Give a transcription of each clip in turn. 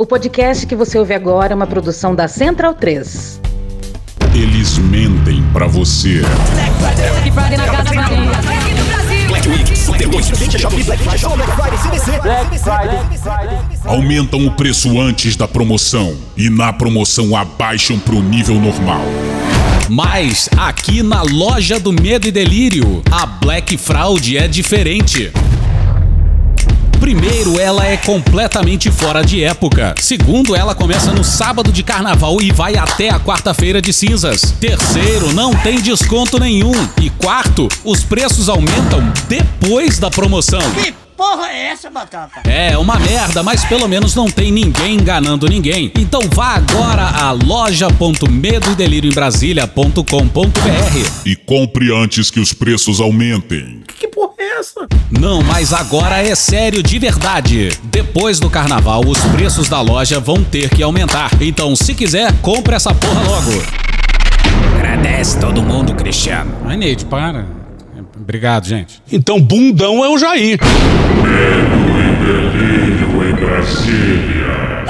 O podcast que você ouve agora é uma produção da Central 3. Eles mentem pra você. Aumentam o preço antes da promoção e na promoção abaixam pro nível normal. Mas aqui na loja do Medo e Delírio, a Black Fraud é diferente. Primeiro, ela é completamente fora de época. Segundo, ela começa no sábado de carnaval e vai até a quarta-feira de cinzas. Terceiro, não tem desconto nenhum. E quarto, os preços aumentam depois da promoção. Que porra é essa, Batata? É uma merda, mas pelo menos não tem ninguém enganando ninguém. Então vá agora a loja.medoedelirioembrasilha.com.br E compre antes que os preços aumentem. Que porra é essa? Não, mas agora é sério de verdade. Depois do carnaval, os preços da loja vão ter que aumentar. Então, se quiser, compre essa porra logo. Agradece todo mundo, Cristiano. Ai, Neide, para. Obrigado, gente. Então, bundão é o Jair. Delírio em Brasília.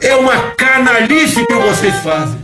É uma canalice que vocês fazem.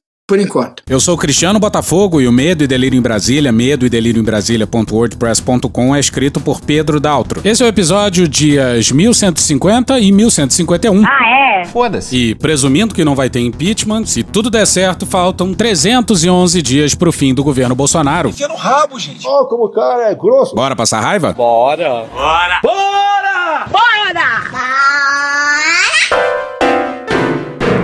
Por enquanto. Eu sou o Cristiano Botafogo e o Medo e Delírio em Brasília, medo e delírio em Brasília.wordpress.com é escrito por Pedro Daltro. Esse é o episódio dias 1150 e 1151. Ah, é? E presumindo que não vai ter impeachment, se tudo der certo, faltam 311 dias pro fim do governo Bolsonaro. Enfia no rabo, gente. Ó, como o cara é grosso. Bora passar raiva? Bora!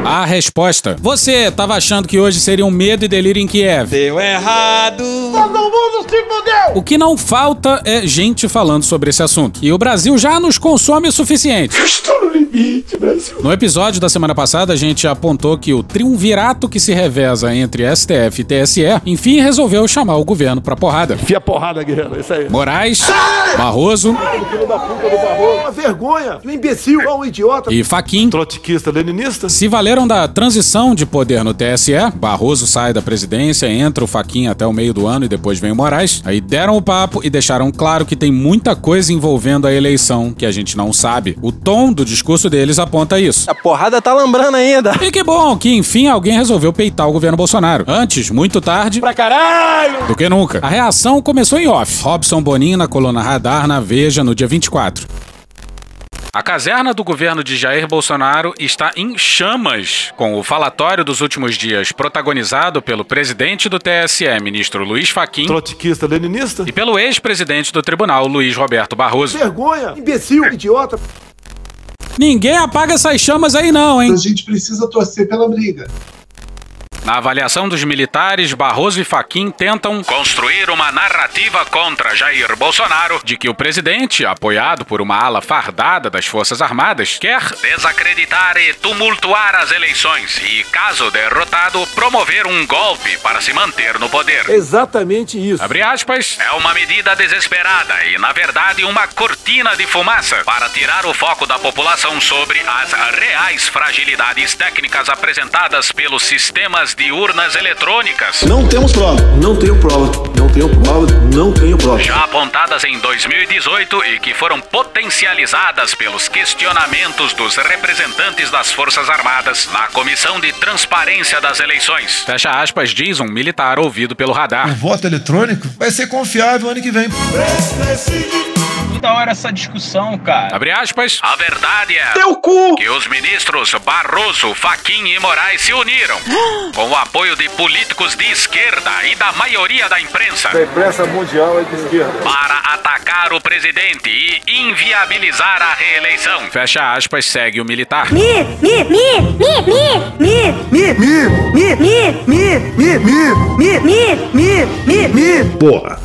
A resposta. Você tava achando que hoje seria um medo e delírio em Kiev. Deu errado! Todo mundo se fudeu. O que não falta é gente falando sobre esse assunto. E o Brasil já nos consome o suficiente. Estou no limite, Brasil. No episódio da semana passada, a gente apontou que o triunvirato que se reveza entre STF e TSE, enfim, resolveu chamar o governo pra porrada. Enfia porrada, guerreiro. Isso aí. Moraes, Barroso Filho da puta do barro. Uma vergonha. Um imbecil. Um idiota. e Faquim Trotskista, leninista. se valeram da transição de poder no TSE. Barroso sai da presidência, entra o Faquim até o meio do ano e depois vem o Moraes. Aí deram o papo e deixaram claro que tem muita coisa envolvendo a eleição que a gente não sabe. O tom do discurso deles aponta isso. A porrada tá lambrando ainda! E que bom que, enfim, alguém resolveu peitar o governo Bolsonaro. Antes, muito tarde, Pra caralho! do que nunca. A reação começou em off. Robson Bonin na coluna Radar na Veja no dia 24. A caserna do governo de Jair Bolsonaro está em chamas, com o falatório dos últimos dias protagonizado pelo presidente do TSE, ministro Luiz Faquim, Trotskista, leninista. e pelo ex-presidente do tribunal, Luiz Roberto Barroso. Vergonha. Imbecil, idiota. Ninguém apaga essas chamas aí não, hein? A gente precisa torcer pela briga. Na avaliação dos militares, Barroso e Faquim tentam construir uma narrativa contra Jair Bolsonaro de que o presidente, apoiado por uma ala fardada das Forças Armadas, quer desacreditar e tumultuar as eleições e, caso derrotado, promover um golpe para se manter no poder. Exatamente isso. Abre aspas, é uma medida desesperada e, na verdade, uma cortina de fumaça para tirar o foco da população sobre as reais fragilidades técnicas apresentadas pelos sistemas de urnas eletrônicas. Não temos prova. Não tenho prova. Não tenho prova. Não tenho prova. Já apontadas em 2018 e que foram potencializadas pelos questionamentos dos representantes das Forças Armadas na Comissão de Transparência das Eleições. Fecha aspas, diz um militar ouvido pelo radar. O voto eletrônico vai ser confiável ano que vem. Que da hora essa discussão, cara. Abre aspas. A verdade é Teu cu. que os ministros Barroso, Faquim e Moraes se uniram com o apoio de políticos de esquerda e da maioria da imprensa A imprensa mundial é de esquerda. para atacar o presidente e inviabilizar a reeleição. Fecha aspas, segue o militar. Mi, mi, mi, mi, mi, mi, Mi, mi, mi, mi, mi, mi, mi, mi, mi, mi, mi. Porra.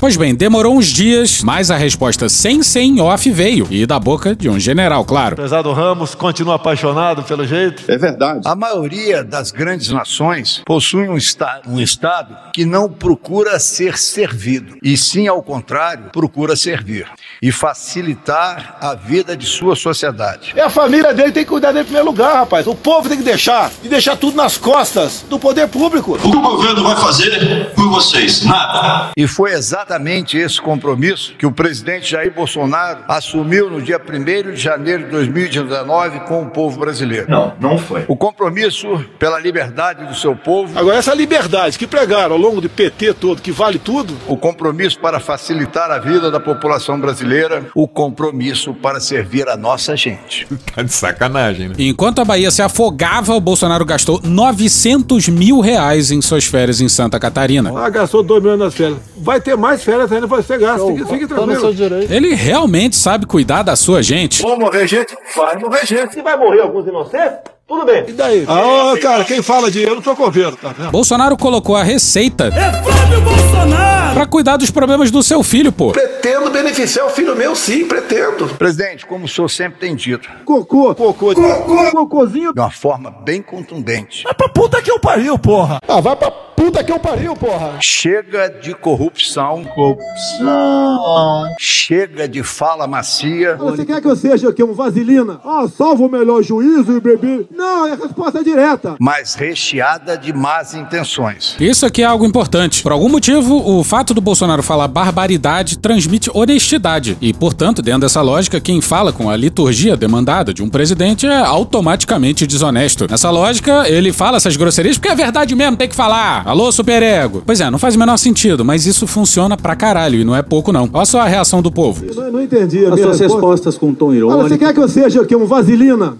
Pois bem, demorou uns dias, mas a resposta sem ser em off veio, e da boca de um general, claro. Apesar do Ramos, continua apaixonado pelo jeito. É verdade. A maioria das grandes nações possui um estado, um estado que não procura ser servido, e sim, ao contrário, procura servir e facilitar a vida de sua sociedade. É a família dele tem que cuidar dele em primeiro lugar, rapaz. O povo tem que deixar e deixar tudo nas costas do poder público. O que o governo vai fazer por vocês? Nada. E foi exatamente esse compromisso que o presidente Jair Bolsonaro assumiu no dia 1 de janeiro de 2019 com o povo brasileiro. Não, não foi. O compromisso pela liberdade do seu povo. Agora, essa liberdade que pregaram ao longo do PT todo, que vale tudo. O compromisso para facilitar a vida da população brasileira. O compromisso para servir a nossa gente. Tá de sacanagem, né? Enquanto a Bahia se afogava, o Bolsonaro gastou 900 mil reais em suas férias em Santa Catarina. Ah, gastou 2 milhões nas férias. Vai ter mais férias ainda ser gasto. Fique, fique tranquilo. Ele realmente sabe cuidar da sua gente. Vão morrer gente? Vai morrer gente. Se vai morrer alguns inocentes, tudo bem. E daí? Ah, cara, quem fala de eu não sou coveiro, tá vendo? Bolsonaro colocou a receita É Flávio Bolsonaro! pra cuidar dos problemas do seu filho, pô. Pretendo beneficiar o filho meu, sim, pretendo. Presidente, como o senhor sempre tem dito, Cocô, cocô, cocô, cocôzinho. de uma forma bem contundente. Vai pra puta que eu pariu, porra. Ah, vai pra puta que eu pariu, porra. Chega de corrupção. Corrupção. Chega de fala macia. Você quer que eu seja o quê? Um vaselina? Ah, salvo o melhor juízo e beber. Não, é a resposta direta. Mas recheada de más intenções. Isso aqui é algo importante. Por algum motivo, o fato do Bolsonaro falar barbaridade transmite honestidade. E, portanto, dentro dessa lógica, quem fala com a liturgia demandada de um presidente é automaticamente desonesto. Nessa lógica, ele fala essas grosserias porque é verdade mesmo, tem que falar. Alô, superego. Pois é, não faz o menor sentido, mas isso funciona pra caralho e não é pouco não. Olha só a reação do povo. Eu não entendi. As suas respostas com tom irônico. você quer que eu seja o quê? Um vaselina?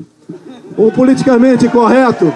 Um politicamente correto?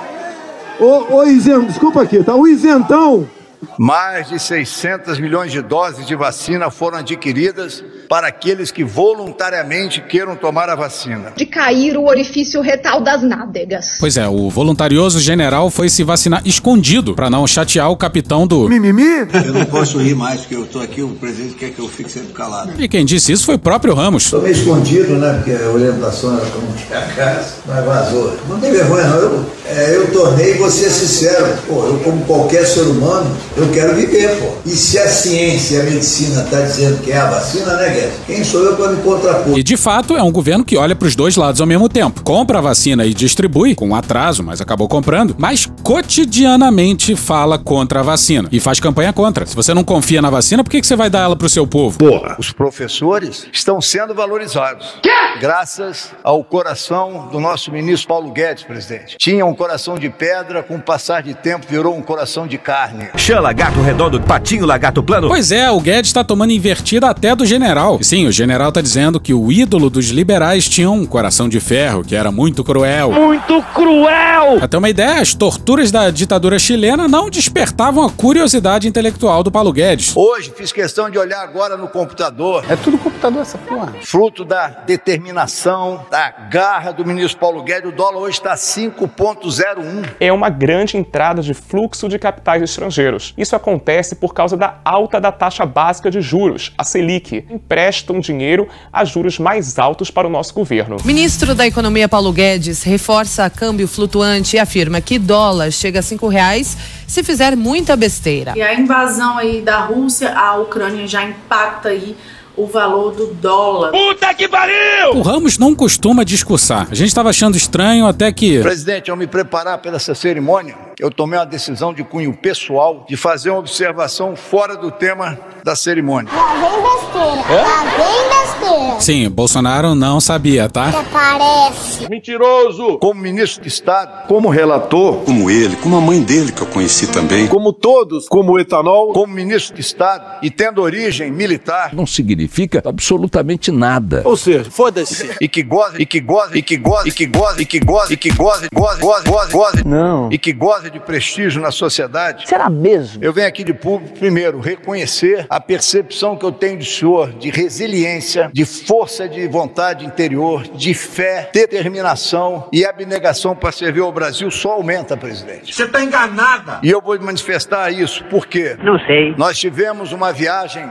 Ou, ou isentão? Desculpa aqui, tá? O isentão. Mais de 600 milhões de doses de vacina foram adquiridas para aqueles que voluntariamente queiram tomar a vacina. De cair o orifício retal das nádegas. Pois é, o voluntarioso general foi se vacinar escondido pra não chatear o capitão do. Mimimi? Eu não posso rir mais, porque eu tô aqui, o presidente quer que eu fique sempre calado. E quem disse isso foi o próprio Ramos. Tô meio escondido, né? Porque a orientação era como que a casa, mas vazou. Não tem vergonha, não. Eu, é, eu tornei você sincero. Pô, eu, como qualquer ser humano, eu quero viver, pô. E se a ciência e a medicina tá dizendo que é a vacina, né, Guedes? Quem sou eu para me contrapor? E de fato é um governo que olha pros dois lados ao mesmo tempo. Compra a vacina e distribui, com atraso, mas acabou comprando, mas cotidianamente fala contra a vacina e faz campanha contra. Se você não confia na vacina, por que, que você vai dar ela pro seu povo? Porra. Os professores estão sendo valorizados. Graças ao coração do nosso ministro Paulo Guedes, presidente. Tinha um coração de pedra, com o passar de tempo virou um coração de carne. Chã lagarto redondo, patinho lagarto plano. Pois é, o Guedes tá tomando invertida até do general. E sim, o general tá dizendo que o ídolo dos liberais tinha um coração de ferro, que era muito cruel. Muito cruel! Ter uma ideia, as torturas da ditadura chilena não despertavam a curiosidade intelectual do Paulo Guedes. Hoje fiz questão de olhar agora no computador. É tudo computador essa porra. Fruto da determinação, da garra do ministro Paulo Guedes, o dólar hoje está 5,01. É uma grande entrada de fluxo de capitais estrangeiros. Isso acontece por causa da alta da taxa básica de juros, a Selic. Emprestam dinheiro a juros mais altos para o nosso governo. Ministro da Economia Paulo Guedes reforça câmbio flutuante e afirma que dólar chega a cinco reais se fizer muita besteira. E a invasão aí da Rússia à Ucrânia já impacta aí o valor do dólar. Puta que pariu! O Ramos não costuma discursar. A gente estava achando estranho até que. Presidente, ao me preparar para essa cerimônia, eu tomei uma decisão de cunho pessoal de fazer uma observação fora do tema da cerimônia. Lá vem besteira. Lá vem besteira. Sim, Bolsonaro não sabia, tá? Até parece. Mentiroso. Como ministro de Estado, como relator, Como ele, como a mãe dele que eu conheci também. Como todos, como o etanol. como ministro de Estado e tendo origem militar Não significa absolutamente nada. Ou seja, foda-se. e que goza, e que goza, e que goza, e que goza, e que goza, e que goza, goza, goza, goza, goza, Não. e que goza de prestígio na sociedade. Será mesmo? Eu venho aqui de público, primeiro, reconhecer a percepção que eu tenho do senhor de resiliência, de força de vontade interior, de fé, determinação e abnegação para servir ao Brasil só aumenta, presidente. Você tá enganada. E eu vou manifestar isso porque Não sei. nós tivemos uma viagem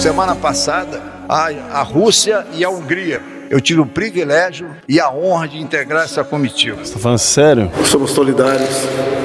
Semana passada, a, a Rússia e a Hungria. Eu tive o privilégio e a honra de integrar essa comitiva. Você tá falando sério? Somos solidários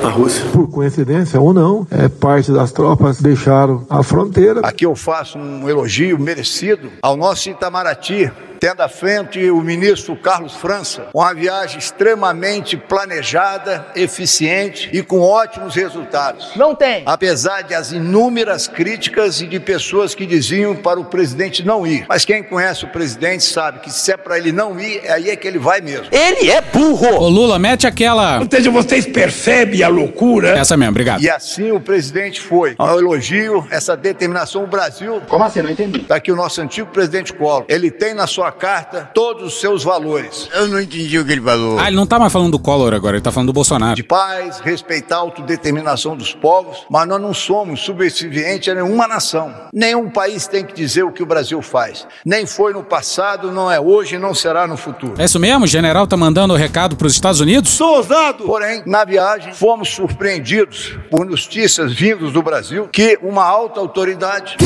à Rússia. Por coincidência ou não, é, parte das tropas deixaram a fronteira. Aqui eu faço um elogio merecido ao nosso Itamaraty, tendo à frente o ministro Carlos França, uma viagem extremamente planejada, eficiente e com ótimos resultados. Não tem. Apesar de as inúmeras críticas e de pessoas que diziam para o presidente não ir. Mas quem conhece o presidente sabe que se é para ele não ir, aí é que ele vai mesmo. Ele é burro. Ô Lula, mete aquela. Ou seja, vocês percebem a loucura. Essa mesmo, obrigado. E assim o presidente foi. Eu elogio essa determinação. O Brasil. Como assim? Não entendi. Está aqui o nosso antigo presidente Collor. Ele tem na sua carta todos os seus valores. Eu não entendi o que ele falou. Ah, ele não tá mais falando do Collor agora, ele tá falando do Bolsonaro. De paz, respeitar a autodeterminação dos povos, mas nós não somos subservientes a nenhuma nação. Nenhum país tem que dizer o que o Brasil faz. Nem foi no passado, não é hoje não será no futuro. É isso mesmo? O general tá mandando o recado pros Estados Unidos? Sou ousado! Porém, na viagem, fomos surpreendidos por notícias vindas do Brasil que uma alta autoridade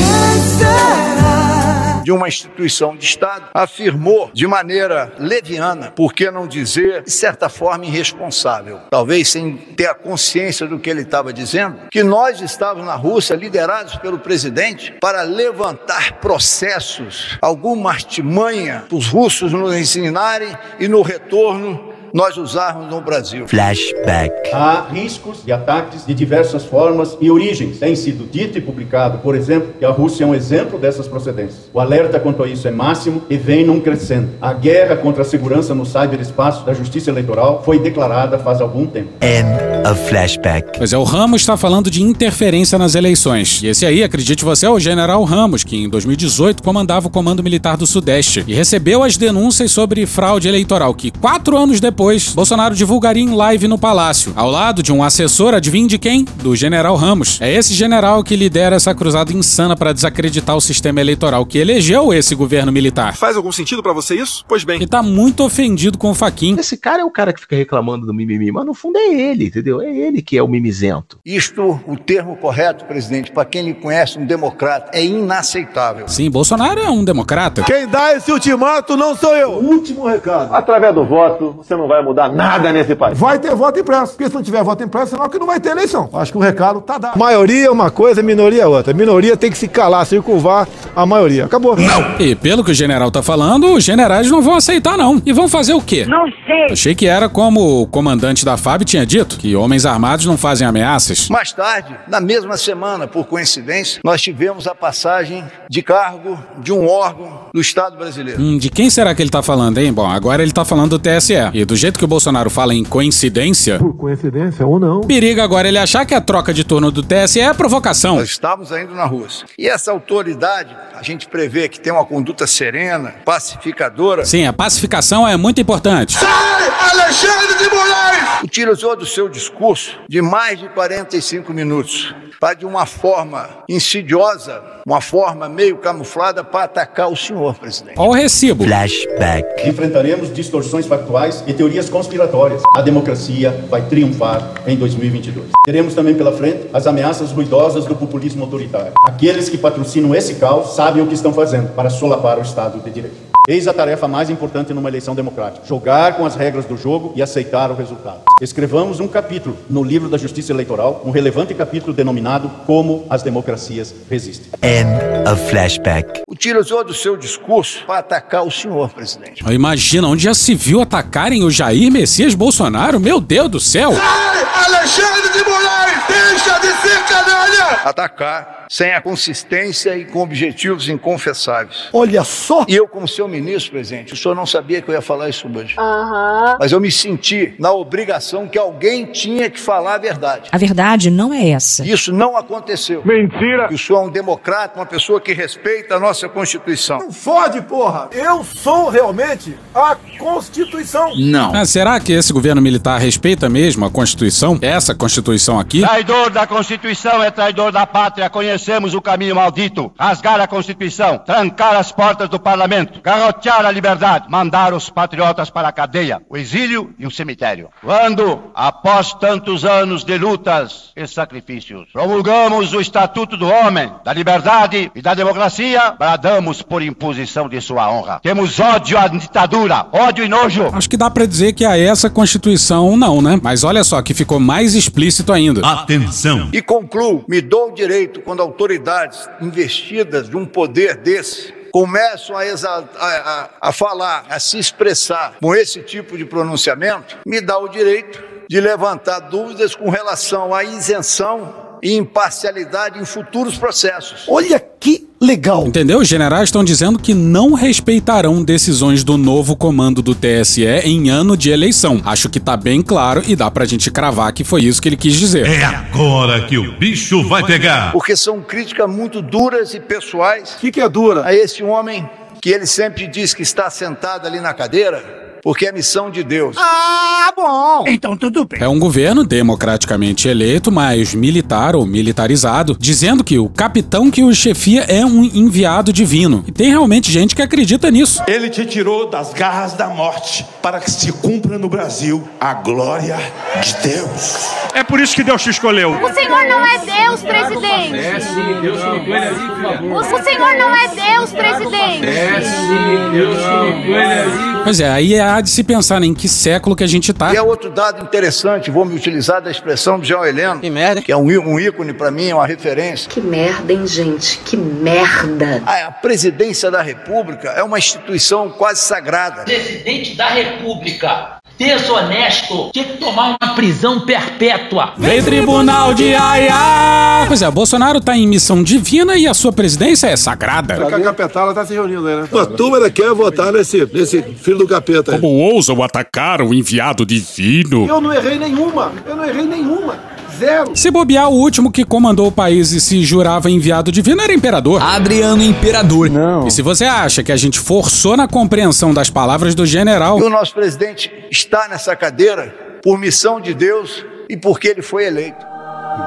de uma instituição de Estado afirmou de maneira leviana, por que não dizer, de certa forma, irresponsável, talvez sem ter a consciência do que ele estava dizendo, que nós estávamos na Rússia, liderados pelo presidente, para levantar processos, alguma artimanha para os russos nos ensinarem e no retorno nós usarmos no Brasil. Flashback. Há riscos de ataques de diversas formas e origens. Tem sido dito e publicado, por exemplo, que a Rússia é um exemplo dessas procedências. O alerta quanto a isso é máximo e vem num crescendo. A guerra contra a segurança no cyberespaço da Justiça Eleitoral foi declarada faz algum tempo. End of flashback. Pois é, o Ramos está falando de interferência nas eleições. E esse aí, acredite você, é o general Ramos, que em 2018 comandava o Comando Militar do Sudeste e recebeu as denúncias sobre fraude eleitoral que, quatro anos depois, Bolsonaro divulgaria em live no Palácio, ao lado de um assessor, adivinha de quem? Do general Ramos. É esse general que lidera essa cruzada insana para desacreditar o sistema eleitoral que elegeu esse governo militar. Faz algum sentido para você isso? Pois bem. E tá muito ofendido com o Faquin. Esse cara é o cara que fica reclamando do mimimi, mas no fundo é ele, entendeu? É ele que é o mimizento. Isto, o termo correto, presidente, para quem lhe conhece, um democrata, é inaceitável. Sim, Bolsonaro é um democrata. Quem dá esse ultimato não sou eu. Último recado. Através do voto, você não vai mudar nada nesse país. Vai ter voto impresso. Porque se não tiver voto impresso, senão que não vai ter eleição. Acho que o recado tá dado. Maioria é uma coisa, minoria é outra. Minoria tem que se calar, circunvar a maioria. Acabou. Não. E pelo que o general tá falando, os generais não vão aceitar não. E vão fazer o quê? Não sei. Achei que era como o comandante da FAB tinha dito, que homens armados não fazem ameaças. Mais tarde, na mesma semana, por coincidência, nós tivemos a passagem de cargo de um órgão do Estado brasileiro. Hum, de quem será que ele tá falando, hein? Bom, agora ele tá falando do TSE. E do jeito que o Bolsonaro fala em coincidência, Por coincidência ou não. periga agora ele achar que a troca de turno do TSE é provocação. Nós estávamos ainda na Rússia. E essa autoridade, a gente prevê que tem uma conduta serena, pacificadora. Sim, a pacificação é muito importante. Alexandre de Moraes! Utilizou do seu discurso de mais de 45 minutos para, de uma forma insidiosa, uma forma meio camuflada, para atacar o senhor, presidente. Olha o recibo. Flashback. Enfrentaremos distorções factuais e teorias conspiratórias. A democracia vai triunfar em 2022. Teremos também pela frente as ameaças ruidosas do populismo autoritário. Aqueles que patrocinam esse caos sabem o que estão fazendo para solapar o Estado de Direito. Eis a tarefa mais importante numa eleição democrática: jogar com as regras do jogo e aceitar o resultado. Escrevamos um capítulo no livro da Justiça Eleitoral, um relevante capítulo denominado Como as Democracias Resistem. End of flashback. Utilizou do seu discurso para atacar o senhor, presidente. Imagina, onde já se viu atacarem o Jair Messias Bolsonaro? Meu Deus do céu! Alexandre de Moraes, deixa de ser canalha! Atacar sem a consistência e com objetivos inconfessáveis. Olha só! E eu, como seu ministro, presidente, o senhor não sabia que eu ia falar isso hoje. Aham. Mas eu me senti na obrigação que alguém tinha que falar a verdade. A verdade não é essa. Isso não aconteceu. Mentira! Que o senhor é um democrata, uma pessoa que respeita a nossa Constituição. Não fode, porra! Eu sou realmente a Constituição. Não. Ah, será que esse governo militar respeita mesmo a Constituição? Essa Constituição aqui? Traidor da Constituição é traidor da pátria conhecemos o caminho maldito: rasgar a Constituição, trancar as portas do parlamento, garrotear a liberdade, mandar os patriotas para a cadeia, o exílio e o cemitério. Quando, após tantos anos de lutas e sacrifícios, promulgamos o Estatuto do Homem, da Liberdade e da Democracia, bradamos por imposição de sua honra. Temos ódio à ditadura, ódio e nojo. Acho que dá pra dizer que a essa Constituição não, né? Mas olha só que ficou mais explícito ainda. Atenção! E concluo, me dou o direito quando autoridades investidas de um poder desse começam a, a, a, a falar, a se expressar com esse tipo de pronunciamento, me dá o direito de levantar dúvidas com relação à isenção e imparcialidade em futuros processos. Olha que legal. Entendeu? Os generais estão dizendo que não respeitarão decisões do novo comando do TSE em ano de eleição. Acho que tá bem claro e dá pra gente cravar que foi isso que ele quis dizer. É agora que o bicho vai pegar. Porque são críticas muito duras e pessoais. O que, que é dura? A esse homem que ele sempre diz que está sentado ali na cadeira porque é missão de Deus. Ah, bom! Então tudo bem. É um governo democraticamente eleito, mas militar ou militarizado, dizendo que o capitão que o chefia é um enviado divino. E tem realmente gente que acredita nisso. Ele te tirou das garras da morte para que se cumpra no Brasil a glória de Deus. É por isso que Deus te escolheu. O Senhor não é Deus, presidente. O Senhor não é Deus, presidente. Pois é, aí de se pensar em que século que a gente tá. E é outro dado interessante, vou me utilizar da expressão do João Heleno, Que merda. que é um, um ícone para mim, é uma referência. Que merda, hein, gente? Que merda. A a presidência da República é uma instituição quase sagrada. Presidente da República, desonesto, tinha que tomar uma prisão perpétua. Vem tribunal de Aia! Pois é, Bolsonaro tá em missão divina e a sua presidência é sagrada. A capetala tá se reunindo aí, né? A turma ainda quer votar nesse, nesse filho do capeta aí. Como ousam atacar o enviado divino? Eu não errei nenhuma. Eu não errei nenhuma. Zero. Se bobear, o último que comandou o país e se jurava enviado divino era imperador. Adriano Imperador. E se você acha que a gente forçou na compreensão das palavras do general, E o nosso presidente está nessa cadeira por missão de Deus e porque ele foi eleito.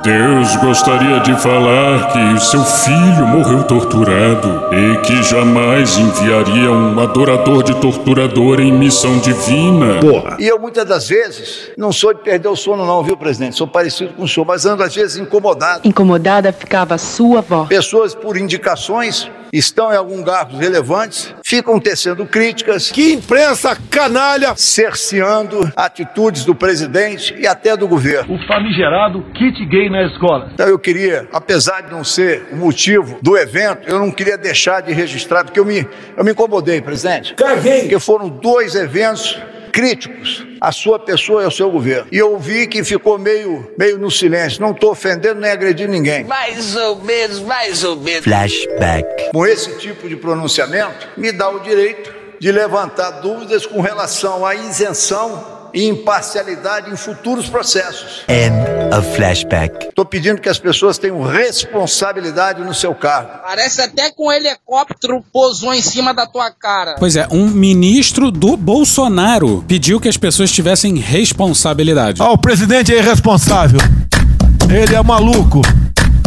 Deus gostaria de falar que seu filho morreu torturado e que jamais enviaria um adorador de torturador em missão divina. Porra. E eu muitas das vezes não sou de perder o sono não, viu, presidente? Sou parecido com o senhor, mas ando às vezes incomodado. Incomodada ficava a sua voz. Pessoas por indicações estão em alguns cargos relevantes, ficam tecendo críticas, Que imprensa canalha. cerceando atitudes do presidente e até do governo. O famigerado kit gay na escola. Então eu queria, apesar de não ser o motivo do evento, eu não queria deixar de registrar, porque eu me, eu me incomodei, presidente. Caguei. Porque foram dois eventos críticos à sua pessoa e ao seu governo. E eu vi que ficou meio, meio no silêncio. Não estou ofendendo nem agredindo ninguém. Mais ou menos, mais ou menos. Flashback. Com esse tipo de pronunciamento, me dá o direito de levantar dúvidas com relação à isenção e imparcialidade em futuros processos. End of flashback. Estou pedindo que as pessoas tenham responsabilidade no seu cargo. Parece até com um helicóptero pousou em cima da tua cara. pois é, um ministro do Bolsonaro pediu que as pessoas tivessem responsabilidade. Ah, o presidente é irresponsável. Ele é maluco.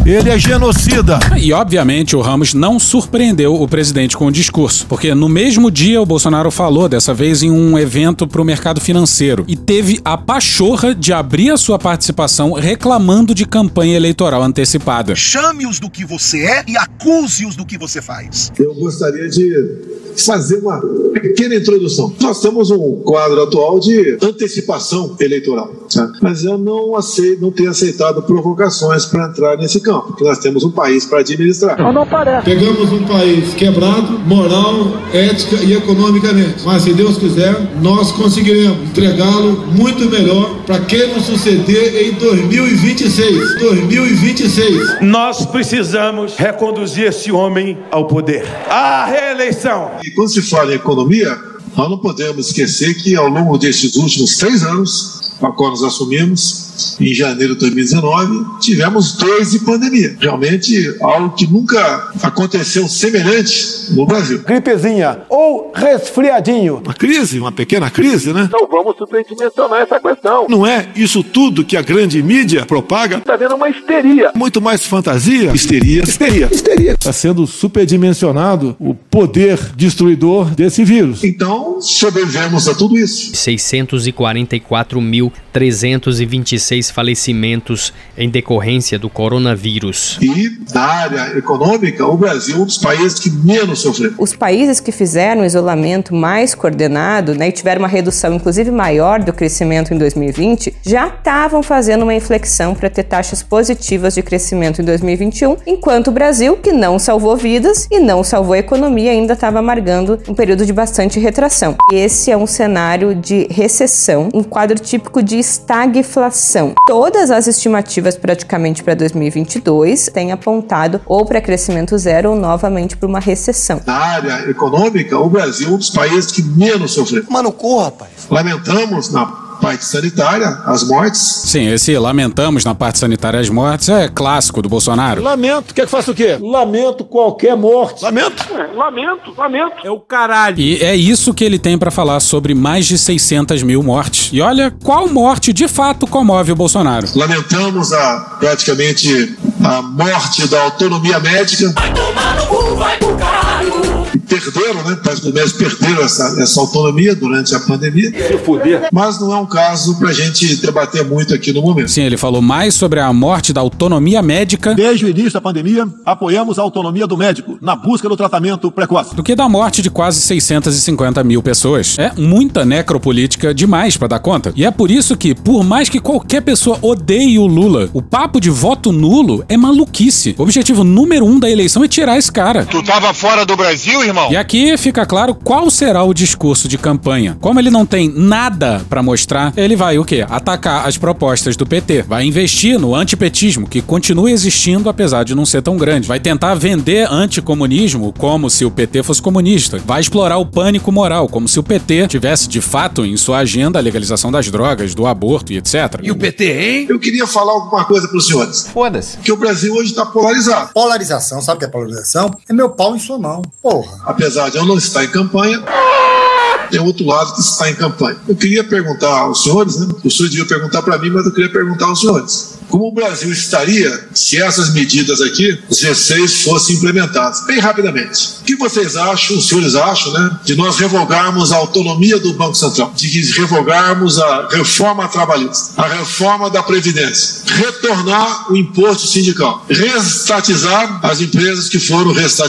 Ele é genocida. E obviamente o Ramos não surpreendeu o presidente com o discurso, porque no mesmo dia o Bolsonaro falou, dessa vez em um evento para o mercado financeiro, e teve a pachorra de abrir a sua participação reclamando de campanha eleitoral antecipada. Chame-os do que você é e acuse-os do que você faz. Eu gostaria de fazer uma pequena introdução. Nós temos um quadro atual de antecipação eleitoral, tá? mas eu não aceito, não tenho aceitado provocações para entrar nesse campo, porque nós temos um país para administrar. não parece. Pegamos um país quebrado, moral, ética e economicamente. Mas se Deus quiser, nós conseguiremos entregá-lo muito melhor para quem nos suceder em 2026. 2026. Nós precisamos reconduzir esse homem ao poder. A reeleição. E quando se fala em economia, nós não podemos esquecer que ao longo desses últimos três anos, a qual nós assumimos, em janeiro de 2019, tivemos dois de pandemia. Realmente algo que nunca aconteceu semelhante no Brasil. Gripezinha ou resfriadinho. Uma crise, uma pequena crise, né? Não vamos superdimensionar essa questão. Não é isso tudo que a grande mídia propaga? Está vendo uma histeria. Muito mais fantasia. Histeria. Histeria. Histeria. Está sendo superdimensionado o poder destruidor desse vírus. Então, sobrevivemos a tudo isso. 644.326 falecimentos em decorrência do coronavírus. E na área econômica, o Brasil é um dos países que menos sofreu. Os países que fizeram o isolamento mais coordenado né, e tiveram uma redução, inclusive maior do crescimento em 2020, já estavam fazendo uma inflexão para ter taxas positivas de crescimento em 2021, enquanto o Brasil, que não salvou vidas e não salvou a economia, ainda estava amargando um período de bastante retração. Esse é um cenário de recessão, um quadro típico de estagflação. Todas as estimativas praticamente para 2022 têm apontado ou para crescimento zero ou novamente para uma recessão. Na área econômica, o Brasil é um dos países que menos sofreu. Mano, corra, rapaz. Lamentamos na parte sanitária, as mortes. Sim, esse lamentamos na parte sanitária as mortes é clássico do Bolsonaro. Lamento, quer que faça o quê? Lamento qualquer morte. Lamento. É, lamento, lamento. É o caralho. E é isso que ele tem para falar sobre mais de 600 mil mortes. E olha qual morte de fato comove o Bolsonaro. Lamentamos a praticamente a morte da autonomia médica. Vai tomar no cu, vai pro caralho. Perderam, né? Os médicos perderam essa, essa autonomia durante a pandemia. Se fuder. Mas não é um caso pra gente debater muito aqui no momento. Sim, ele falou mais sobre a morte da autonomia médica Desde o início da pandemia, apoiamos a autonomia do médico na busca do tratamento precoce. do que da morte de quase 650 mil pessoas. É muita necropolítica demais pra dar conta. E é por isso que, por mais que qualquer pessoa odeie o Lula, o papo de voto nulo é maluquice. O objetivo número um da eleição é tirar esse cara. Tu tava fora do Brasil, irmão? E aqui fica claro qual será o discurso de campanha. Como ele não tem nada pra mostrar, ele vai o quê? Atacar as propostas do PT. Vai investir no antipetismo, que continua existindo apesar de não ser tão grande. Vai tentar vender anticomunismo como se o PT fosse comunista. Vai explorar o pânico moral, como se o PT tivesse de fato em sua agenda a legalização das drogas, do aborto e etc. E o PT, hein? Eu queria falar alguma coisa para os senhores. Foda-se. Que o Brasil hoje está polarizado. Polarização, sabe o que é polarização? É meu pau em sua mão. Porra. Apesar de eu não estar em campanha, tem outro lado que está em campanha. Eu queria perguntar aos senhores, né? O senhor devia perguntar para mim, mas eu queria perguntar aos senhores. Como o Brasil estaria se essas medidas aqui, os 16, fossem implementadas? Bem rapidamente. O que vocês acham, os senhores acham, né? De nós revogarmos a autonomia do Banco Central, de revogarmos a reforma trabalhista, a reforma da Previdência, retornar o imposto sindical, reestatizar as empresas que foram esta-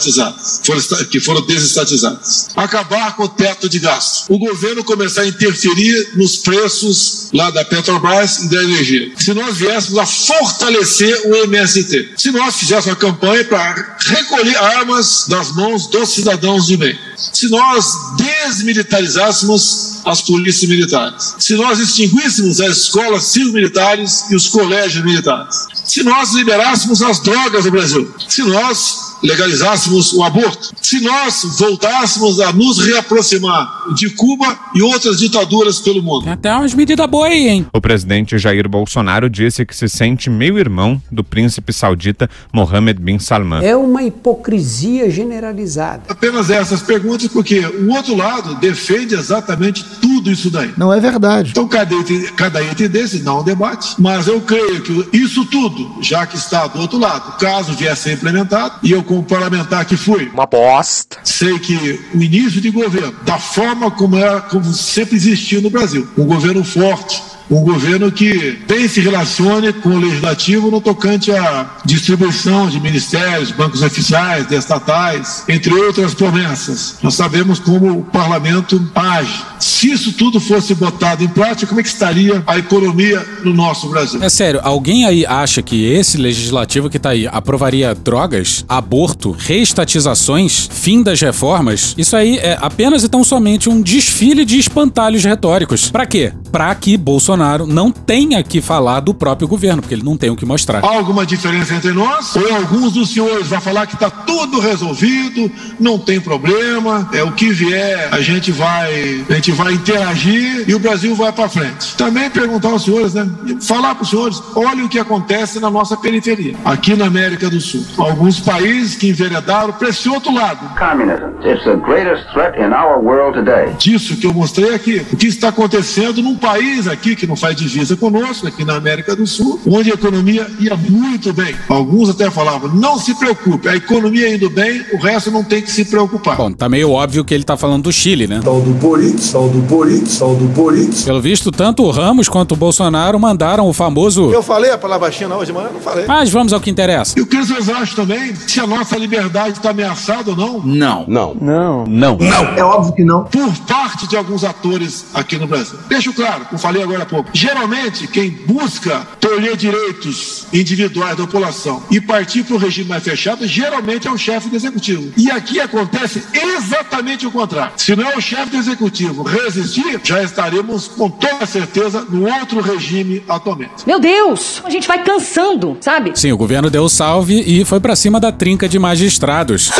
que foram desestatizadas, acabar com o teto de gastos, o governo começar a interferir nos preços lá da Petrobras e da energia. Se nós viéssemos a fortalecer o MST, se nós fizéssemos uma campanha para recolher armas das mãos dos cidadãos de bem, se nós desmilitarizássemos as polícias militares, se nós extinguíssemos as escolas civil-militares e os colégios militares, se nós liberássemos as drogas no Brasil, se nós legalizássemos o aborto, se nós voltássemos a nos reaproximar de Cuba e outras ditaduras pelo mundo. Tem até umas medidas boas aí, hein? O presidente Jair Bolsonaro disse que se sente meio-irmão do príncipe saudita Mohammed bin Salman. É uma hipocrisia generalizada. Apenas essas perguntas, porque o outro lado defende exatamente tudo isso daí. Não é verdade. Então, cada item, cada item desse dá um debate, mas eu creio que isso tudo, já que está do outro lado, caso vier a ser implementado, e eu, como parlamentar que fui, Uma bosta. sei que o início de governo, da forma como, era, como sempre existiu no Brasil, um governo forte, um governo que bem se relacione com o legislativo no tocante à distribuição de ministérios, bancos oficiais, estatais, entre outras promessas. Nós sabemos como o parlamento age. Se isso tudo fosse botado em prática, como é que estaria a economia no nosso Brasil? É sério, alguém aí acha que esse legislativo que tá aí aprovaria drogas, aborto, reestatizações, fim das reformas? Isso aí é apenas e tão somente um desfile de espantalhos retóricos. Pra quê? para que Bolsonaro não tenha que falar do próprio governo, porque ele não tem o que mostrar. Há alguma diferença entre nós? Ou alguns dos senhores vão falar que está tudo resolvido, não tem problema, é o que vier, a gente vai, a gente vai interagir e o Brasil vai para frente. Também perguntar aos senhores, né? Falar para os senhores, olhem o que acontece na nossa periferia, aqui na América do Sul. Alguns países que enveredaram para esse outro lado. Communism. It's the greatest threat in our world today. Disso que eu mostrei aqui. O que está acontecendo num país aqui que não faz divisa conosco, aqui na América do Sul, onde a economia ia muito bem. Alguns até falavam, não se preocupe, a economia indo bem, o resto não tem que se preocupar. Bom, tá meio óbvio que ele tá falando do Chile, né? Tal do Boric, tal do Boric, tal do Boric. Pelo visto, tanto o Ramos quanto o Bolsonaro mandaram o famoso. Eu falei a palavra China hoje de manhã? Não falei. Mas vamos ao que interessa. E o que vocês acham também? Se a nossa liberdade está ameaçada ou não? Não. Não. Não. Não. Não. É óbvio que não. Por parte de alguns atores aqui no Brasil. Deixo claro, como falei agora há pouco. Geralmente, quem busca tolher direitos individuais da população e partir para o regime mais fechado, geralmente é o chefe do executivo. E aqui acontece exatamente o contrário. Se não é o chefe do executivo resistir, já estaremos com toda certeza no outro regime atualmente. Meu Deus, a gente vai cansando, sabe? Sim, o governo deu salve e foi para cima da trinca de magistrados.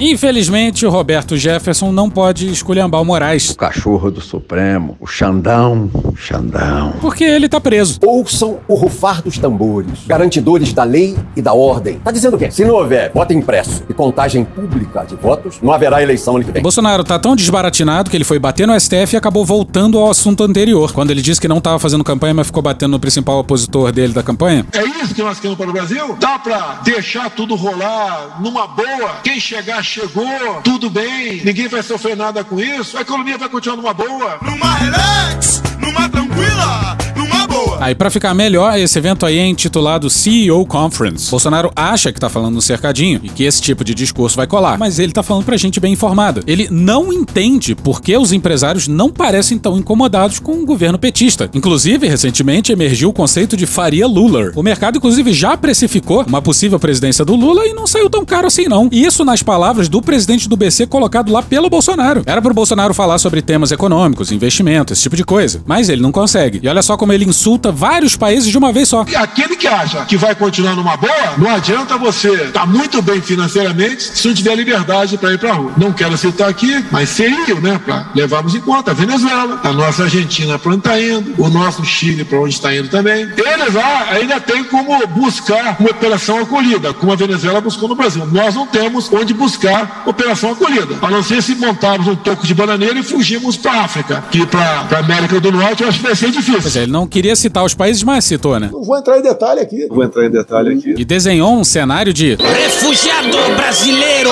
Infelizmente, o Roberto Jefferson não pode esculhambar o Moraes. O cachorro do Supremo, o Xandão, Xandão. Porque ele tá preso. Ouçam o rufar dos tambores, garantidores da lei e da ordem. Tá dizendo o quê? Se não houver voto impresso e contagem pública de votos, não haverá eleição ano que vem. Bolsonaro tá tão desbaratinado que ele foi bater no STF e acabou voltando ao assunto anterior, quando ele disse que não tava fazendo campanha, mas ficou batendo no principal opositor dele da campanha. É isso que nós queremos para o Brasil? Dá para deixar tudo rolar numa boa? Quem chegar, chegou, tudo bem, ninguém vai sofrer nada com isso, a economia vai continuar numa boa. Numa relax, numa tranquila. Aí, pra ficar melhor, esse evento aí é intitulado CEO Conference. Bolsonaro acha que tá falando no cercadinho e que esse tipo de discurso vai colar, mas ele tá falando pra gente bem informada. Ele não entende por que os empresários não parecem tão incomodados com o governo petista. Inclusive, recentemente emergiu o conceito de faria Lula. O mercado, inclusive, já precificou uma possível presidência do Lula e não saiu tão caro assim, não. E isso nas palavras do presidente do BC colocado lá pelo Bolsonaro. Era pro Bolsonaro falar sobre temas econômicos, investimento, esse tipo de coisa. Mas ele não consegue. E olha só como ele insulta vários países de uma vez só. Aquele que acha que vai continuar numa boa, não adianta você estar muito bem financeiramente se não tiver liberdade para ir para rua. Não quero citar aqui, mas seria, né, para levarmos em conta a Venezuela, a nossa Argentina para onde está indo, o nosso Chile para onde está indo também. Eles lá ainda tem como buscar uma operação acolhida, como a Venezuela buscou no Brasil. Nós não temos onde buscar operação acolhida, a não ser se montarmos um toco de bananeira e fugirmos para a África, que para a América do Norte eu acho que vai ser difícil. Pois é, ele não queria citar os países, mas citou, né? Não vou entrar em detalhe aqui. Vou entrar em detalhe aqui. E desenhou um cenário de Refugiado brasileiro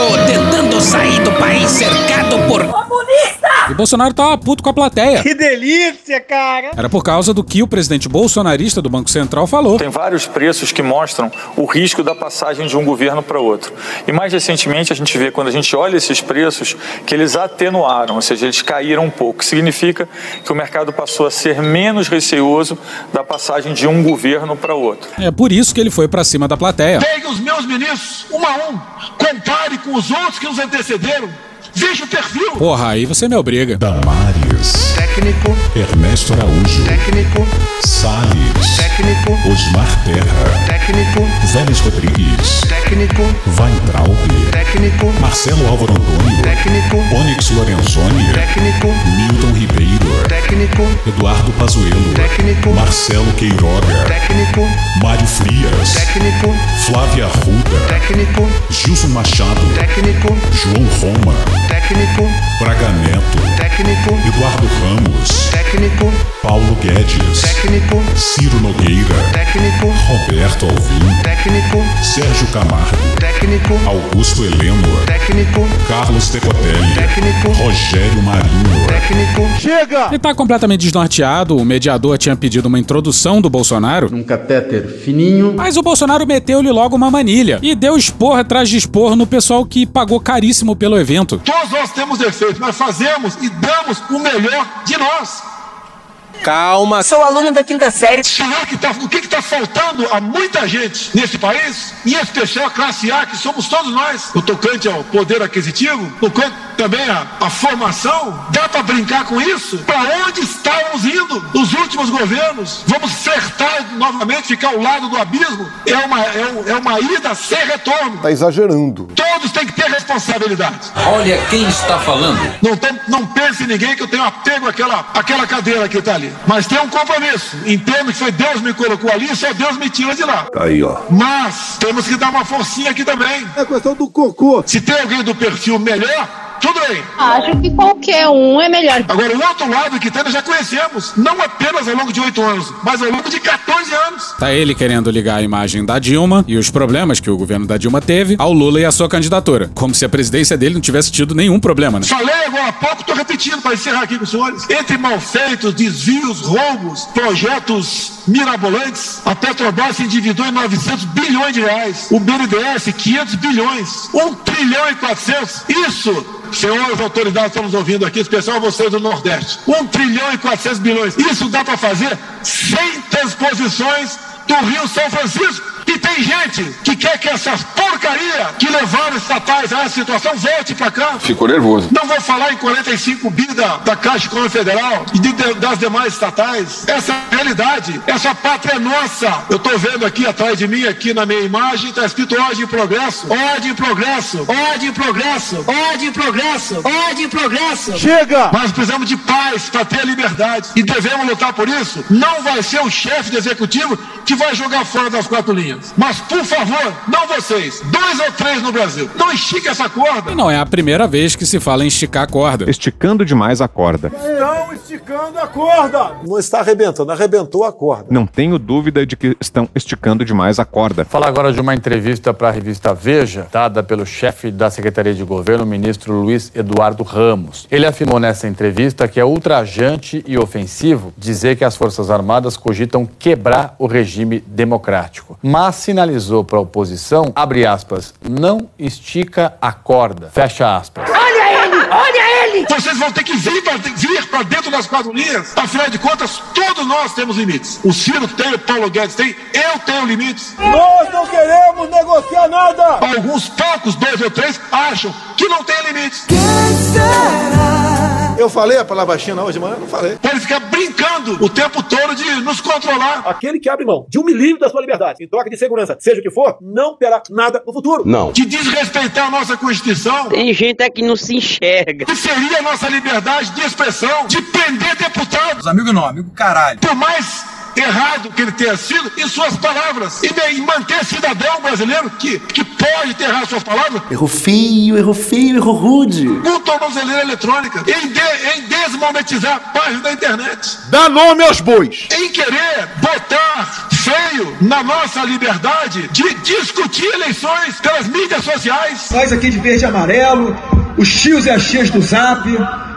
Bolsonaro tava puto com a plateia. Que delícia, cara! Era por causa do que o presidente bolsonarista do Banco Central falou. Tem vários preços que mostram o risco da passagem de um governo para outro. E mais recentemente a gente vê, quando a gente olha esses preços, que eles atenuaram, ou seja, eles caíram um pouco. Significa que o mercado passou a ser menos receoso da passagem de um governo para outro. É por isso que ele foi para cima da plateia. Pegue os meus ministros, um a um, compare com os outros que nos antecederam. Veja o perfil. Porra, aí você me obriga. Damares. Técnico. Ernesto Araújo. Técnico. Salles. Técnico. Osmar Terra. Técnico. Vélez Rodrigues. Técnico. Weintraub. Técnico. Marcelo Álvaro Antônio. Técnico. Onyx Lorenzoni. Técnico. Milton Ribeiro. Técnico. Eduardo Pazuello. Técnico. Marcelo Queiroga. Técnico. Mário Frias. Técnico. Flávia Arruda. Técnico. Gilson Machado. Técnico. João Roma. Técnico. Braga Neto. Técnico. Eduardo Ramos. Técnico. Paulo Guedes. Técnico. Ciro Nogueira. Técnico. Roberto Alvim. Técnico. Sérgio Camargo. Técnico. Augusto Heleno. Técnico. Carlos Decotelli. Técnico. Rogério Marinho. Técnico. Chega! Ele tá completamente desnorteado. O mediador tinha pedido uma introdução do Bolsonaro. Um catéter fininho. Mas o Bolsonaro meteu-lhe logo uma manilha e deu esporro atrás de esporro no pessoal que pagou caríssimo pelo evento. Todos nós temos defeitos, mas fazemos e damos o melhor de nós. Calma. Sou aluno da quinta série. Será que tá, o que está faltando a muita gente nesse país? Em especial a classe A, que somos todos nós, no tocante ao poder aquisitivo, no também a, a formação. Dá para brincar com isso? Para onde estávamos indo os últimos governos? Vamos flertar novamente, ficar ao lado do abismo? É uma, é, um- é uma ida sem retorno. Tá exagerando. Todos têm que ter responsabilidade. Olha quem está falando. Não, tem- não pense em ninguém que eu tenho apego àquela, àquela cadeira que está ali. Mas tem um compromisso. Entendo que foi Deus que me colocou ali e só Deus me tira de lá. Aí, ó. Mas temos que dar uma forcinha aqui também. É questão do cocô. Se tem alguém do perfil melhor, tudo bem. Acho que qualquer um é melhor. Agora, o outro lado que tem, nós já conhecemos. Não apenas ao longo de oito anos, mas ao longo de 14 anos. Tá ele querendo ligar a imagem da Dilma e os problemas que o governo da Dilma teve ao Lula e a sua candidatura. Como se a presidência dele não tivesse tido nenhum problema, né? Falei agora há pouco, estou repetindo para encerrar aqui com os senhores. Entre malfeitos, desvios, roubos, projetos mirabolantes, a Petrobras se endividou em 900 bilhões de reais. O BNDES, 500 bilhões. 1 trilhão e 400. Isso, senhoras autoridades nos ouvindo aqui, especial vocês do Nordeste. 1 trilhão e 400 bilhões. Isso dá para fazer 100 transposições do Rio São Francisco. E tem gente que quer que essas porcaria que levaram estatais a essa situação volte pra cá. Ficou nervoso. Não vou falar em 45 bi da, da Caixa Econômica Federal e de- de- das demais estatais. Essa é a realidade. Essa pátria é nossa. Eu tô vendo aqui atrás de mim, aqui na minha imagem, tá escrito ordem e progresso. Ordem e progresso. Ordem e progresso. Ordem e progresso. Ordem e progresso. Chega! Nós precisamos de paz para ter liberdade. E devemos lutar por isso. Não vai ser o chefe do executivo que vai jogar fora das quatro linhas. Mas, por favor, não vocês. Dois ou três no Brasil. Não estique essa corda. E não é a primeira vez que se fala em esticar a corda. Esticando demais a corda. Estão esticando a corda. Não está arrebentando, arrebentou a corda. Não tenho dúvida de que estão esticando demais a corda. Fala agora de uma entrevista para a revista Veja, dada pelo chefe da Secretaria de Governo, o ministro Luiz Eduardo Ramos. Ele afirmou nessa entrevista que é ultrajante e ofensivo dizer que as Forças Armadas cogitam quebrar o regime democrático. Mas sinalizou para a oposição, abre aspas, não estica a corda, fecha aspas. Olha ele! Olha ele! Vocês vão ter que vir para vir pra dentro das quatro linhas. Afinal de contas, todos nós temos limites. O Ciro tem, o Paulo Guedes tem, eu tenho limites. Nós não queremos negociar nada. Alguns poucos, dois ou três, acham que não tem limites. Eu falei a palavra China hoje de manhã? Não falei. Para ele ficar brincando o tempo todo de nos controlar. Aquele que abre mão de um milímetro da sua liberdade em troca de segurança, seja o que for, não terá nada no futuro. Não. De desrespeitar a nossa Constituição. Tem gente é que não se enxerga. Que seria a nossa liberdade de expressão, de prender deputados. Amigo não, amigo caralho. Por mais errado que ele tenha sido em suas palavras. E bem, manter cidadão brasileiro que, que pode ter errado suas palavras Errou feio, errou feio, errou rude. com tornozeleira eletrônica, em, de- em desmonetizar a página da internet. Dá nome aos bois. Em querer botar feio na nossa liberdade de discutir eleições pelas mídias sociais. Nós aqui de verde e amarelo, os tios e as tias do Zap,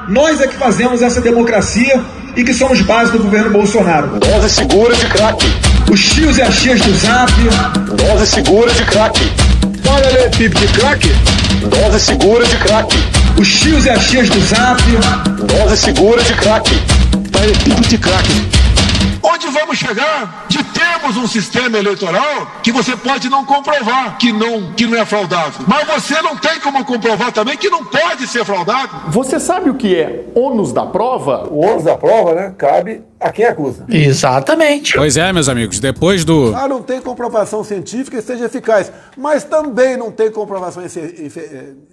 nós é que fazemos essa democracia e que somos base do governo Bolsonaro. Dose segura de crack. Os tios e as tias do Zap, Dose segura de crack. Olha ali, pipo de crack. Dose segura de crack. os tios e as tias do Zap, Dose segura de crack. Olha ali, pipo de crack. Onde vamos chegar de termos um sistema eleitoral que você pode não comprovar que não, que não é fraudável. Mas você não tem como comprovar também que não pode ser fraudável. Você sabe o que é ônus da prova? O ônus da prova, né, cabe a quem acusa. Exatamente. Pois é, meus amigos, depois do. Ah, não tem comprovação científica que seja eficaz, mas também não tem comprovação eh,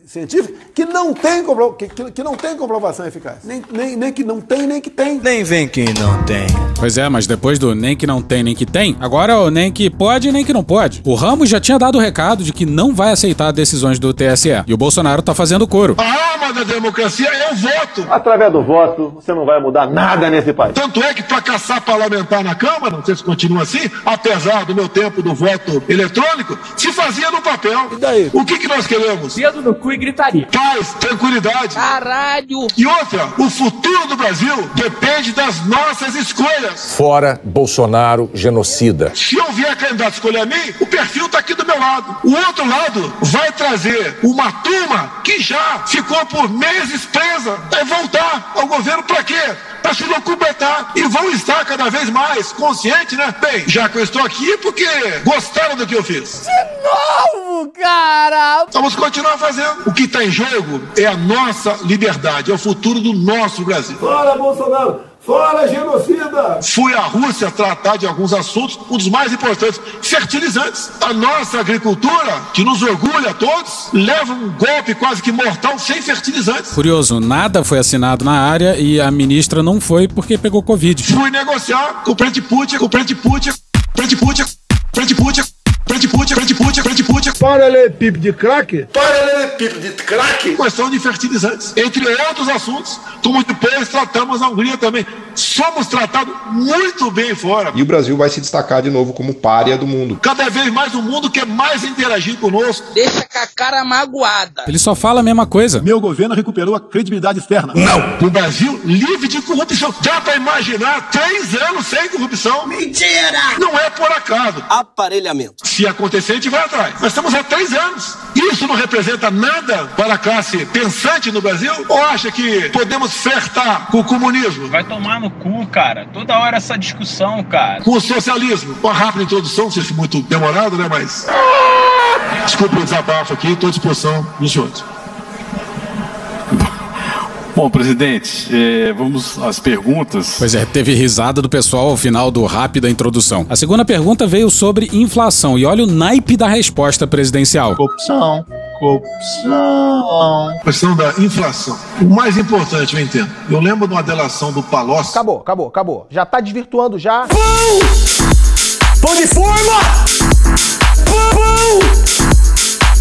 científica que não tem, compro- que, que- que não tem comprovação eficaz. Nem, nem, nem que não tem, nem que tem. nem vem quem não tem. Pois é, mas depois do nem que não tem, nem que tem, agora o nem que pode, nem que não pode. O Ramos já tinha dado o recado de que não vai aceitar decisões do TSE. E o Bolsonaro tá fazendo coro. A alma da democracia é o voto. Através do voto, você não vai mudar nada nesse país. Tanto é que para caçar parlamentar na Câmara, não sei se continua assim, apesar do meu tempo do voto eletrônico, se fazia no papel. E daí? O que, que nós queremos? Dedo no cu e gritaria. Paz, tranquilidade. Caralho. E outra, o futuro do Brasil depende das nossas escolhas. Fora Bolsonaro genocida. Se eu vier candidato escolher a mim, o perfil está aqui do meu lado. O outro lado vai trazer uma turma que já ficou por meses presa. Vai voltar ao governo para quê? Para se documentar. E vão estar cada vez mais conscientes, né? Bem, já que eu estou aqui, porque gostaram do que eu fiz. De novo, Não, cara! Vamos continuar fazendo. O que está em jogo é a nossa liberdade, é o futuro do nosso Brasil. Fora, Bolsonaro! Fora, genocida! Fui à Rússia tratar de alguns assuntos, um dos mais importantes, fertilizantes. A nossa agricultura, que nos orgulha a todos, leva um golpe quase que mortal sem fertilizantes. Curioso, nada foi assinado na área e a ministra não foi porque pegou Covid. Fui negociar com o presidente Putin, com o presidente Putin, presidente Putin, presidente Putin, Putin, presidente Putin. Paralelepípedo de crack? Paralelepípedo de crack? Questão de fertilizantes. Entre outros assuntos, como depois tratamos na Hungria também. Somos tratados muito bem fora. E o Brasil vai se destacar de novo como párea do mundo. Cada vez mais o mundo quer mais interagir conosco. Deixa com a cara magoada. Ele só fala a mesma coisa. Meu governo recuperou a credibilidade externa. Não! O Brasil livre de corrupção. Dá pra imaginar três anos sem corrupção? Mentira! Não é por acaso. Aparelhamento. Se acontecer, a gente vai atrás. Nós estamos há três anos. Isso não representa nada para a classe pensante no Brasil? Ou acha que podemos flertar com o comunismo? Vai tomar no cu, cara. Toda hora essa discussão, cara. Com o socialismo? Uma rápida introdução, não sei se muito demorado, né? Mas. Desculpa o desabafo aqui, estou à disposição dos senhores. Bom, presidente, é, vamos às perguntas. Pois é, teve risada do pessoal ao final do rápida introdução. A segunda pergunta veio sobre inflação e olha o naipe da resposta presidencial. Corrupção, corrupção. Questão da inflação. O mais importante, eu entendo. Eu lembro de uma delação do Palocci. Acabou, acabou, acabou. Já tá desvirtuando já. Pão! Pão de forma! Pão!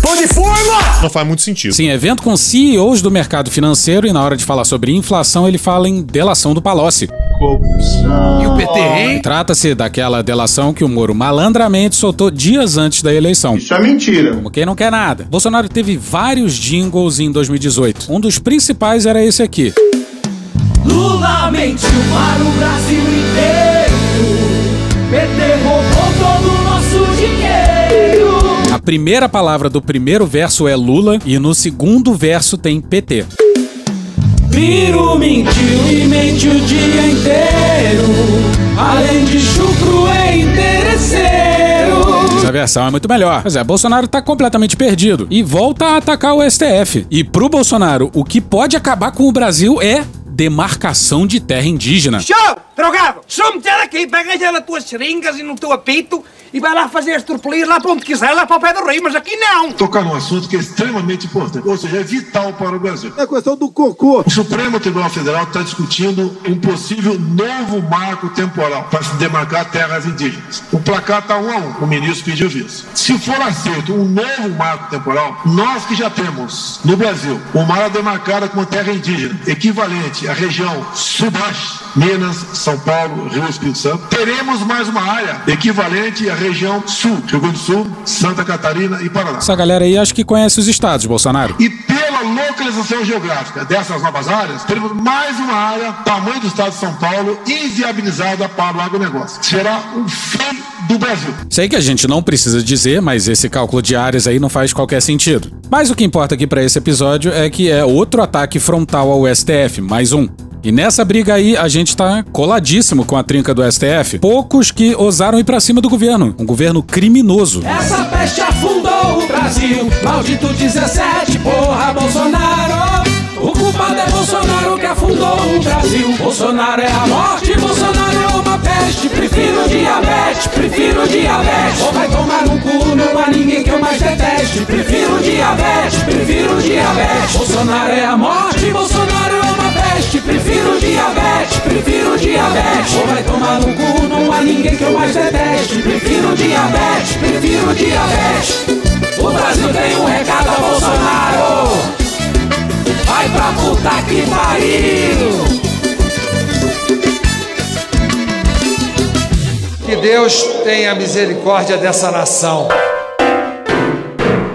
Pão de forma! Não faz muito sentido. Sim, evento com CEOs do mercado financeiro e na hora de falar sobre inflação ele fala em delação do Palocci. Corrupção. E o PT, hein? Trata-se daquela delação que o Moro malandramente soltou dias antes da eleição. Isso é mentira. Como quem não quer nada. Bolsonaro teve vários jingles em 2018. Um dos principais era esse aqui. Lula mentiu para o Brasil inteiro. PT roubou todo o nosso dinheiro. A primeira palavra do primeiro verso é Lula e no segundo verso tem PT. Mentiu e mente o dia inteiro. Além de chucro é interesseiro. Essa versão é muito melhor. Pois é, Bolsonaro tá completamente perdido e volta a atacar o STF. E pro Bolsonaro, o que pode acabar com o Brasil é demarcação de terra indígena. Show! Drogado! Some-te daqui, pega já nas tuas seringas e no teu apito e vai lá fazer as turpelias lá para onde quiser, lá para o pé do rio, mas aqui não! Tocar num assunto que é extremamente importante, ou seja, é vital para o Brasil. É a questão do cocô. O Supremo Tribunal Federal está discutindo um possível novo marco temporal para se demarcar terras indígenas. O placar está um a um, o ministro pediu isso. Se for aceito um novo marco temporal, nós que já temos no Brasil uma área demarcada como terra indígena, equivalente à região sudeste, Minas, São Paulo, Rio Espírito Santo, teremos mais uma área equivalente à região sul, Rio Grande do Sul, Santa Catarina e Paraná. Essa galera aí acho que conhece os estados, Bolsonaro. E pela localização geográfica dessas novas áreas, teremos mais uma área, tamanho do estado de São Paulo, inviabilizada para o agronegócio. Será um fim do Brasil. Sei que a gente não precisa dizer, mas esse cálculo de áreas aí não faz qualquer sentido. Mas o que importa aqui para esse episódio é que é outro ataque frontal ao STF, mais um. E nessa briga aí, a gente tá coladíssimo com a trinca do STF. Poucos que ousaram ir pra cima do governo. Um governo criminoso. Essa peste afundou o Brasil. Maldito 17, porra, Bolsonaro. O culpado é Bolsonaro que afundou o Brasil. Bolsonaro é a morte, Bolsonaro é uma peste. Prefiro diabetes, prefiro diabetes. Ou vai tomar no cu, não há ninguém que eu mais deteste. Prefiro diabetes, prefiro diabetes. Bolsonaro é a morte, Bolsonaro diabetes, prefiro diabetes. Ou vai tomar no cu, não há ninguém que eu mais deteste. Prefiro diabetes, prefiro diabetes. O Brasil tem um recado a Bolsonaro. Vai pra puta que pariu! Que Deus tenha misericórdia dessa nação.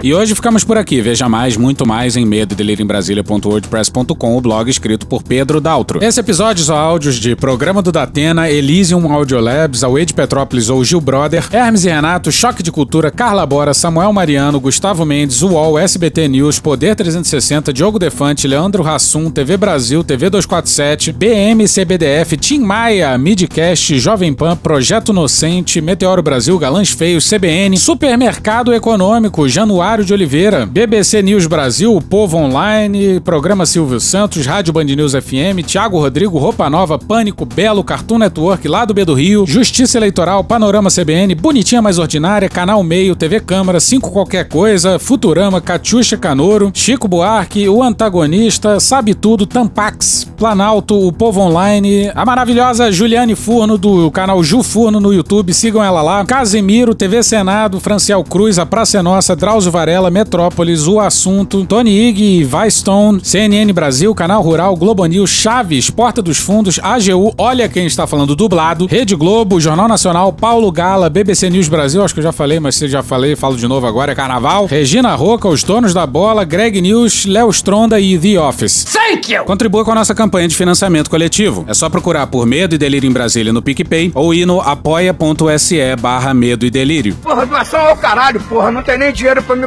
E hoje ficamos por aqui. Veja mais, muito mais em medodeliriembrasilha.wordpress.com, o blog escrito por Pedro Daltro. Esse episódio são áudios de Programa do Datena, Elysium Audiolabs, Away de Petrópolis ou Gil Brother, Hermes e Renato, Choque de Cultura, Carla Bora, Samuel Mariano, Gustavo Mendes, UOL, SBT News, Poder 360, Diogo Defante, Leandro Hassum, TV Brasil, TV 247, BM, CBDF, Tim Maia, Midcast, Jovem Pan, Projeto Inocente, Meteoro Brasil, Galãs Feios, CBN, Supermercado Econômico, Januário Hilário de Oliveira, BBC News Brasil, O Povo Online, Programa Silvio Santos, Rádio Band News FM, Thiago Rodrigo, Roupa Nova, Pânico, Belo, Cartoon Network, Lá do B do Rio, Justiça Eleitoral, Panorama CBN, Bonitinha Mais Ordinária, Canal Meio, TV Câmara, Cinco Qualquer Coisa, Futurama, Catiuxa Canoro, Chico Buarque, O Antagonista, Sabe Tudo, Tampax, Planalto, O Povo Online, a maravilhosa Juliane Furno do canal Ju Furno no YouTube, sigam ela lá, Casemiro, TV Senado, Franciel Cruz, A Praça é Nossa, Drauzio Varela, Metrópolis, O Assunto, Tony Ig, Stone, CNN Brasil, Canal Rural, Globo News, Chaves, Porta dos Fundos, AGU, Olha Quem Está Falando Dublado, Rede Globo, Jornal Nacional, Paulo Gala, BBC News Brasil, acho que eu já falei, mas se já falei, falo de novo agora, é Carnaval, Regina Roca, Os Donos da Bola, Greg News, Léo Stronda e The Office. Thank you! Contribua com a nossa campanha de financiamento coletivo. É só procurar por Medo e Delírio em Brasília no PicPay ou ir no apoia.se barra Medo e Delírio. Porra, doação ao caralho, porra. Não tem nem dinheiro pra me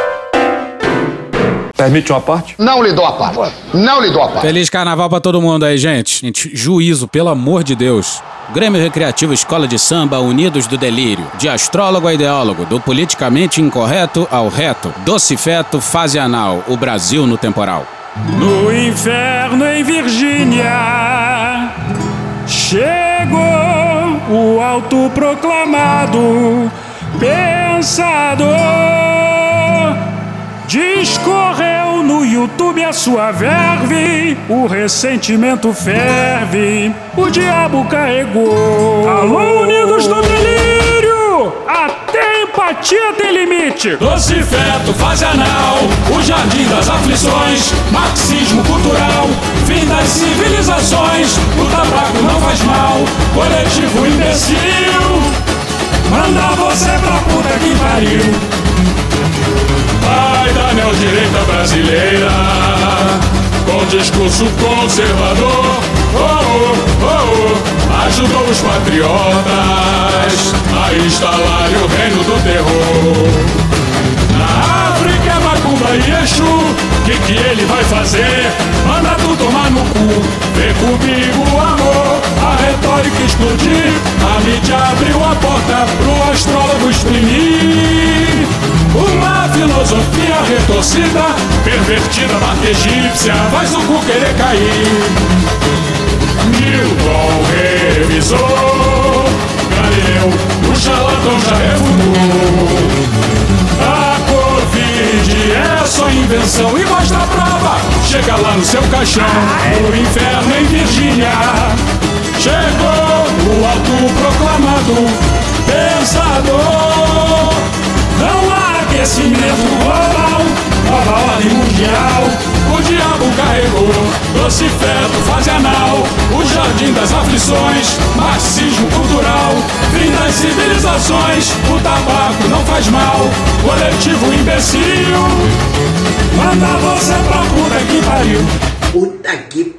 Permite uma parte? Não lhe dou a parte. Não lhe dou a parte. Feliz carnaval pra todo mundo aí, gente. Gente, juízo, pelo amor de Deus. Grêmio Recreativo Escola de Samba Unidos do Delírio. De astrólogo a ideólogo, do politicamente incorreto ao reto. Doce feto, fase anal. O Brasil no temporal. No inferno em Virgínia chegou o autoproclamado pensador. No YouTube a sua verve, o ressentimento ferve, o diabo carregou. Alô, unidos do delírio! Até empatia tem limite. Doce feto, fase anal, o jardim das aflições, marxismo cultural, fim das civilizações, o tabaco não faz mal, coletivo imbecil, manda você pra puta que pariu. Da neodireita brasileira Com discurso conservador. Oh, oh, oh, Ajudou os patriotas A instalarem o reino do terror e Exu Que que ele vai fazer? Manda tu tomar no cu. Vem comigo amor. A retórica explodir A mídia abriu a porta Pro astrólogo exprimir. Uma filosofia retorcida, pervertida, marca egípcia, faz o cu querer cair. Invenção e mostra a prova. Chega lá no seu caixão, no inferno em Virgínia. Chegou o autoproclamado pensador. Aquecimento global, nova ordem mundial. O diabo carregou, doce feto, fase anal. O jardim das aflições, marxismo cultural. Fim das civilizações, o tabaco não faz mal. Coletivo imbecil, manda você pra puta que pariu.